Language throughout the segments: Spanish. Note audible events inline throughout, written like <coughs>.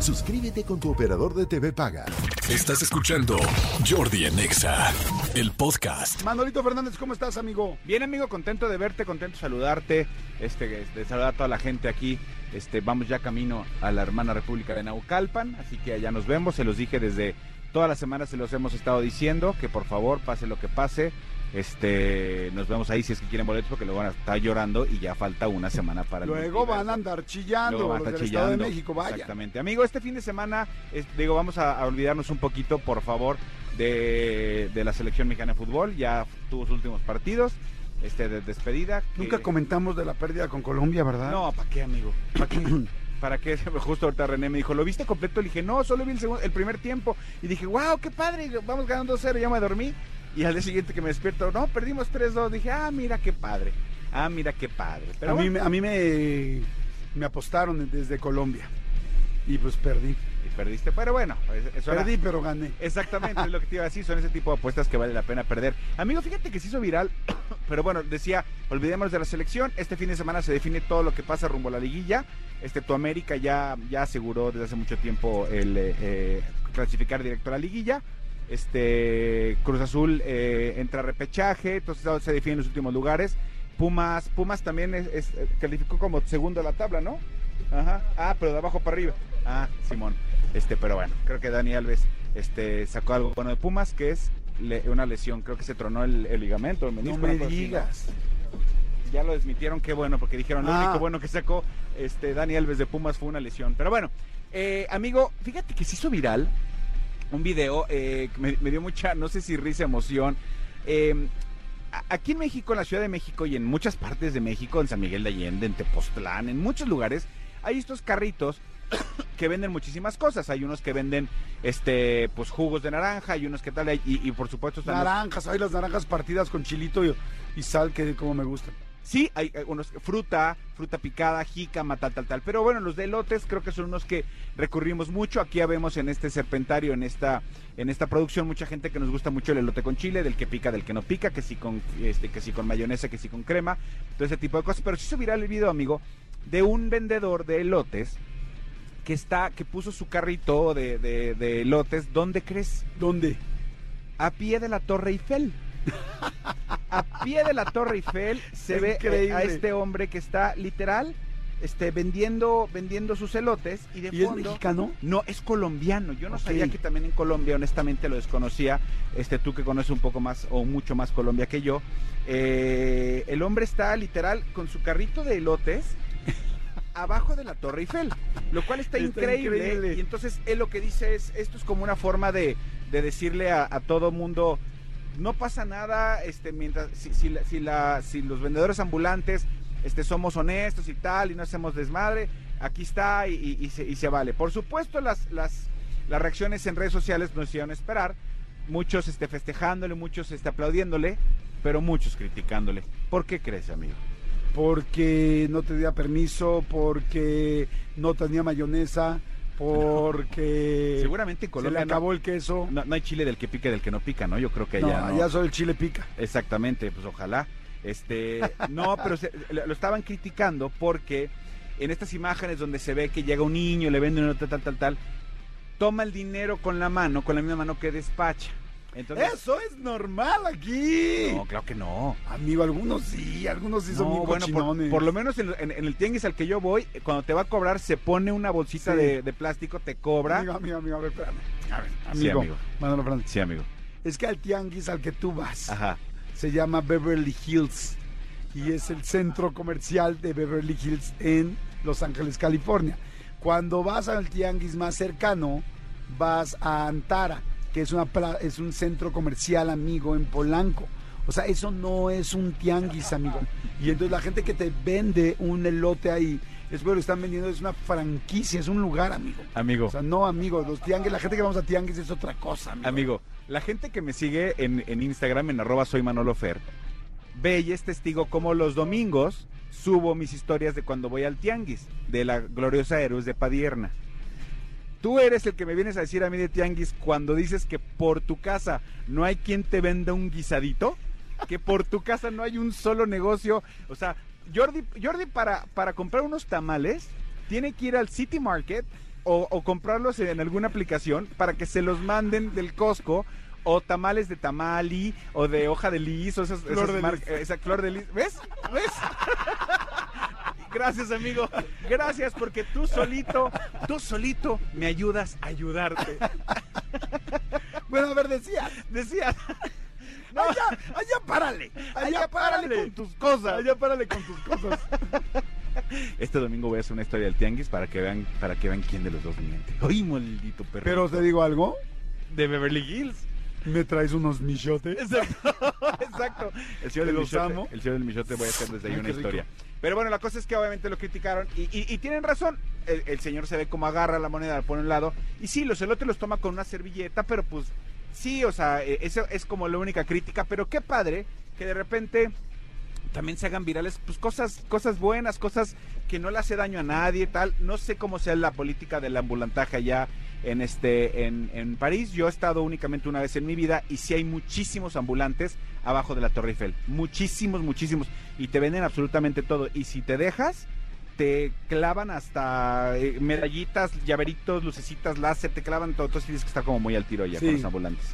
Suscríbete con tu operador de TV Paga. Estás escuchando Jordi en Exa, el podcast. Manolito Fernández, ¿cómo estás, amigo? Bien, amigo, contento de verte, contento de saludarte, este, de saludar a toda la gente aquí. Este, vamos ya camino a la hermana República de Naucalpan, así que allá nos vemos. Se los dije desde todas las semanas, se los hemos estado diciendo que por favor, pase lo que pase, este, nos vemos ahí si es que quieren boletos porque luego van a estar llorando y ya falta una semana para el Luego multiverso. van a andar chillando Luego van a estar del Estado de chillando. México, vaya. Exactamente. Amigo, este fin de semana, es- digo, vamos a, a olvidarnos un poquito, por favor, de, de la selección mexicana de fútbol. Ya tuvo sus últimos partidos, este, de despedida. que- Nunca comentamos de la pérdida con Colombia, ¿verdad? No, <clears throat> ¿para qué, amigo? ¿Para qué? ¿Para qué? Justo ahorita René me dijo, ¿lo viste completo? Le dije, no, solo vi el, segundo, el primer tiempo. Y dije, wow, qué padre, vamos ganando 2-0, ya me dormí. Y al día siguiente que me despierto, no, perdimos 3-2. Dije, ah, mira qué padre. Ah, mira qué padre. Pero a, mí, bueno, a mí me, me apostaron desde Colombia. Y pues perdí. y perdiste. Pero bueno, era- Perdí, pero gané. Exactamente, es lo que te iba a decir, son ese tipo de apuestas que vale la pena perder. Amigo, fíjate que se hizo viral, <coughs> pero bueno, decía, olvidémonos de la selección, este fin de semana se define todo lo que pasa rumbo a la liguilla. Este, tu América ya, ya aseguró desde hace mucho tiempo el eh, eh, clasificar directo a la liguilla. Este Cruz Azul eh, entra a repechaje, entonces se definen los últimos lugares. Pumas, Pumas también es, es- eh, calificó como segundo a la tabla, ¿no? Ajá. Ah, pero de abajo para arriba. Ah, Simón. Este, pero bueno, creo que Dani Alves este, sacó algo bueno de Pumas, que es le- una lesión. Creo que se tronó el, el ligamento, el No menisco, me ¿no? digas. Ya lo desmitieron, qué bueno, porque dijeron, lo Ah. único bueno que sacó este, Dani Alves de Pumas fue una lesión. Pero bueno, eh, amigo, fíjate que se hizo viral un video eh, que me, dio mucha, no sé si risa, emoción. A- aquí en México, en la Ciudad de México y en muchas partes de México, en San Miguel de Allende, en Tepoztlán, en muchos lugares, hay estos carritos <coughs> que venden muchísimas cosas. Hay unos que venden este pues jugos de naranja, hay unos que tal, y, por supuesto están Naranjas, hay las naranjas partidas con chilito y, y sal, que como me gustan. Sí, hay, unos fruta, fruta picada, jícama, tal, tal, tal. Pero bueno, los de elotes creo que son unos que recurrimos mucho. Aquí ya vemos en este serpentario, en esta, en esta producción, mucha gente que nos gusta mucho el elote con chile, del que pica, del que no pica, que sí con, este, que sí con mayonesa, que sí con crema, todo ese tipo de cosas. Pero sí viral el video, amigo, de un vendedor de elotes que está, que puso su carrito de, de, de elotes, ¿dónde crees? ¿Dónde? a pie de la Torre Eiffel. <laughs> A pie de la Torre Eiffel se ve eh, Increíble. a este hombre que está literal este vendiendo vendiendo sus elotes y de ¿Y es mexicano? no es colombiano yo no sabía que también en Colombia honestamente lo desconocía este tú que conoces un poco más o mucho más Colombia que yo eh, el hombre está literal con su carrito de elotes <laughs> abajo de la Torre Eiffel, lo cual está, Está increíble, increíble. Y entonces él lo que dice es, esto es como una forma de, de decirle a, a todo mundo, no pasa nada, este, mientras, si, la- si, la, si los vendedores ambulantes este, somos honestos y tal, y no hacemos desmadre, aquí está y, se, y se vale. Por supuesto, las, las, las reacciones en redes sociales nos hicieron esperar, muchos este, festejándole, muchos este, aplaudiéndole, pero muchos criticándole. ¿Por qué crees, amigo? Porque no tenía permiso, porque no tenía mayonesa, porque <laughs> Seguramente en se Colombia le no- acabó el queso. No, no hay chile del que pica y del que no pica, ¿no? Yo creo que allá no. allá solo el chile pica. Exactamente, pues ojalá. Este, no, pero se- lo estaban criticando porque en estas imágenes donde se ve que llega un niño, le venden tal, tal, tal, tal, toma el dinero con la mano, con la misma mano que despacha. Entonces, Eso es normal aquí. no, claro que no. Amigo, algunos sí, algunos sí son No, bien bueno, por, lo menos en, en- en el tianguis al que yo voy, eh, cuando te va a cobrar, se pone una bolsita Sí. de, de plástico, te cobra. Amigo, amigo, amigo, a ver, espérame. A ver, Sí, amigo, amigo. Manolo Fernández. Sí, amigo. Es que al tianguis al que tú vas Ajá. se llama Beverly Hills y es el centro comercial de Beverly Hills en Los Ángeles, California. Cuando vas al tianguis más cercano, vas a Antara, que es, una es un centro comercial, amigo, en Polanco. O sea, eso no es un tianguis, amigo. Y entonces la gente que te vende un elote ahí, es porque lo están vendiendo, es una franquicia, es un lugar, amigo. Amigo. O sea, no, amigo, los tianguis, la gente que vamos a tianguis es otra cosa, amigo. Amigo, la gente que me sigue en, en Instagram, en arroba soy Manolo Fer, ve y es testigo como los domingos subo mis historias de cuando voy al tianguis, de la gloriosa Héroes de Padierna. Tú eres el que me vienes a decir a mí de tianguis cuando dices que por tu casa no hay quien te venda un guisadito, que por tu casa no hay un solo negocio. O sea, Jordi, Jordi para, para comprar unos tamales tiene que ir al City Market o, o comprarlos en alguna aplicación para que se los manden del Costco o tamales de tamali o de hoja de lis o esas, Flor esas de mar- lis. esa flor de lis. ¿Ves? ¿Ves? <laughs> Gracias, amigo. Gracias porque tú solito, tú solito me ayudas a ayudarte. <laughs> Bueno, a ver, decía. Decía, Allá, allá párale. Allá, párale, párale. con tus cosas. allá párale con tus cosas. <laughs> Este domingo voy a hacer una historia del tianguis para que vean, para que vean quién de los dos miente. Ay, maldito perro. Pero te digo algo. de Beverly Hills. Me traes unos michotes. Exacto, <laughs> exacto. El señor del los Michote, amo. el señor del Michote voy a hacer desde ahí Ay, una rico. historia. Pero bueno, la cosa es que obviamente lo criticaron y, y- y tienen razón. El, el señor se ve como agarra la moneda, la pone a un lado. Y sí, los elotes los toma con una servilleta, pero pues sí, o sea, eh, eso es como la única crítica. Pero qué padre que de repente también se hagan virales pues cosas cosas buenas cosas que no le hace daño a nadie tal no sé cómo sea la política del ambulantaje allá en este en, en París yo he estado únicamente una vez en mi vida y sí hay muchísimos ambulantes abajo de la Torre Eiffel muchísimos muchísimos y te venden absolutamente todo y si te dejas te clavan hasta eh, medallitas, llaveritos, lucecitas, láser, te clavan todo. Entonces tienes que estar como muy al tiro ya Sí. con los ambulantes.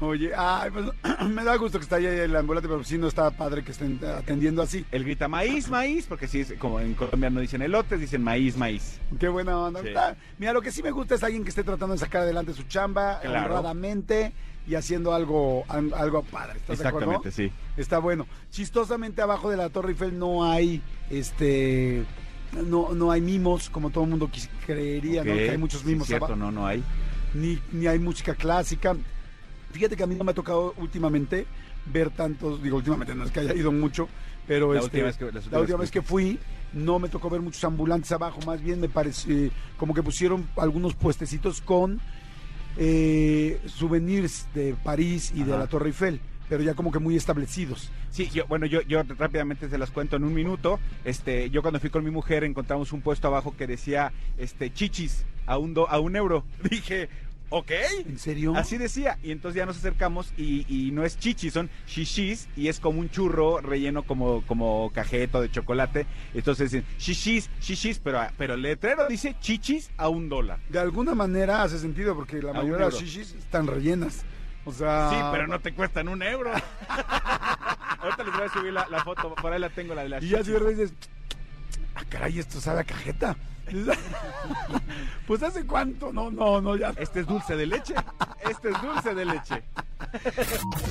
Oye, ay, pues, <clears throat> me da gusto que está ahí el ambulante, pero sí no está padre que estén atendiendo así. Él grita maíz, maíz, porque sí, es como en Colombia no dicen elotes, dicen maíz, maíz. Qué buena onda. Sí. Mira, lo que sí me gusta es alguien que esté tratando de sacar adelante su chamba Claro. honradamente y haciendo algo, algo padre. ¿Estás de acuerdo? Exactamente, sí. Está bueno. Chistosamente abajo de la Torre Eiffel no hay este no, no hay mimos como todo el mundo creería, ¿no? Que hay muchos sí, mimos cierto, abajo. no, no hay. Ni, ni hay música clásica. Fíjate que a mí no me ha tocado últimamente ver tantos, digo últimamente no es que haya ido mucho, pero La este, última vez que- la última vez que fui no me tocó ver muchos ambulantes abajo, más bien me parece como que pusieron algunos puestecitos con eh, souvenirs de París y de la Torre Eiffel, pero ya como que muy establecidos. Sí, yo, bueno, yo, yo rápidamente se las cuento en un minuto. Este, yo cuando fui con mi mujer encontramos un puesto abajo que decía, este, chichis a un do- a un euro. <laughs> Dije, ok. ¿En serio? Así decía, y entonces ya nos acercamos y, y no es chichis, son shishis y es como un churro relleno como, como cajeto de chocolate. Entonces dicen shishis, shishis, pero, pero el letrero dice chichis a un dólar. De alguna manera hace sentido porque la A mayoría de las shishis están rellenas. O sea, Sí, pero no te cuestan un euro. <laughs> Ahorita les voy a subir la, la foto, por ahí la tengo, la de las Y ya si de repente dices, ah, caray, esto sabe a cajeta. <laughs> pues hace cuánto, no, no, no, ya. Este es dulce de leche. Este es dulce de leche.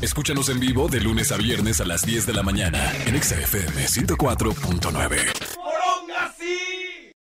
Escúchanos en vivo de lunes a viernes a las 10 de la mañana en Exa FM 104.9.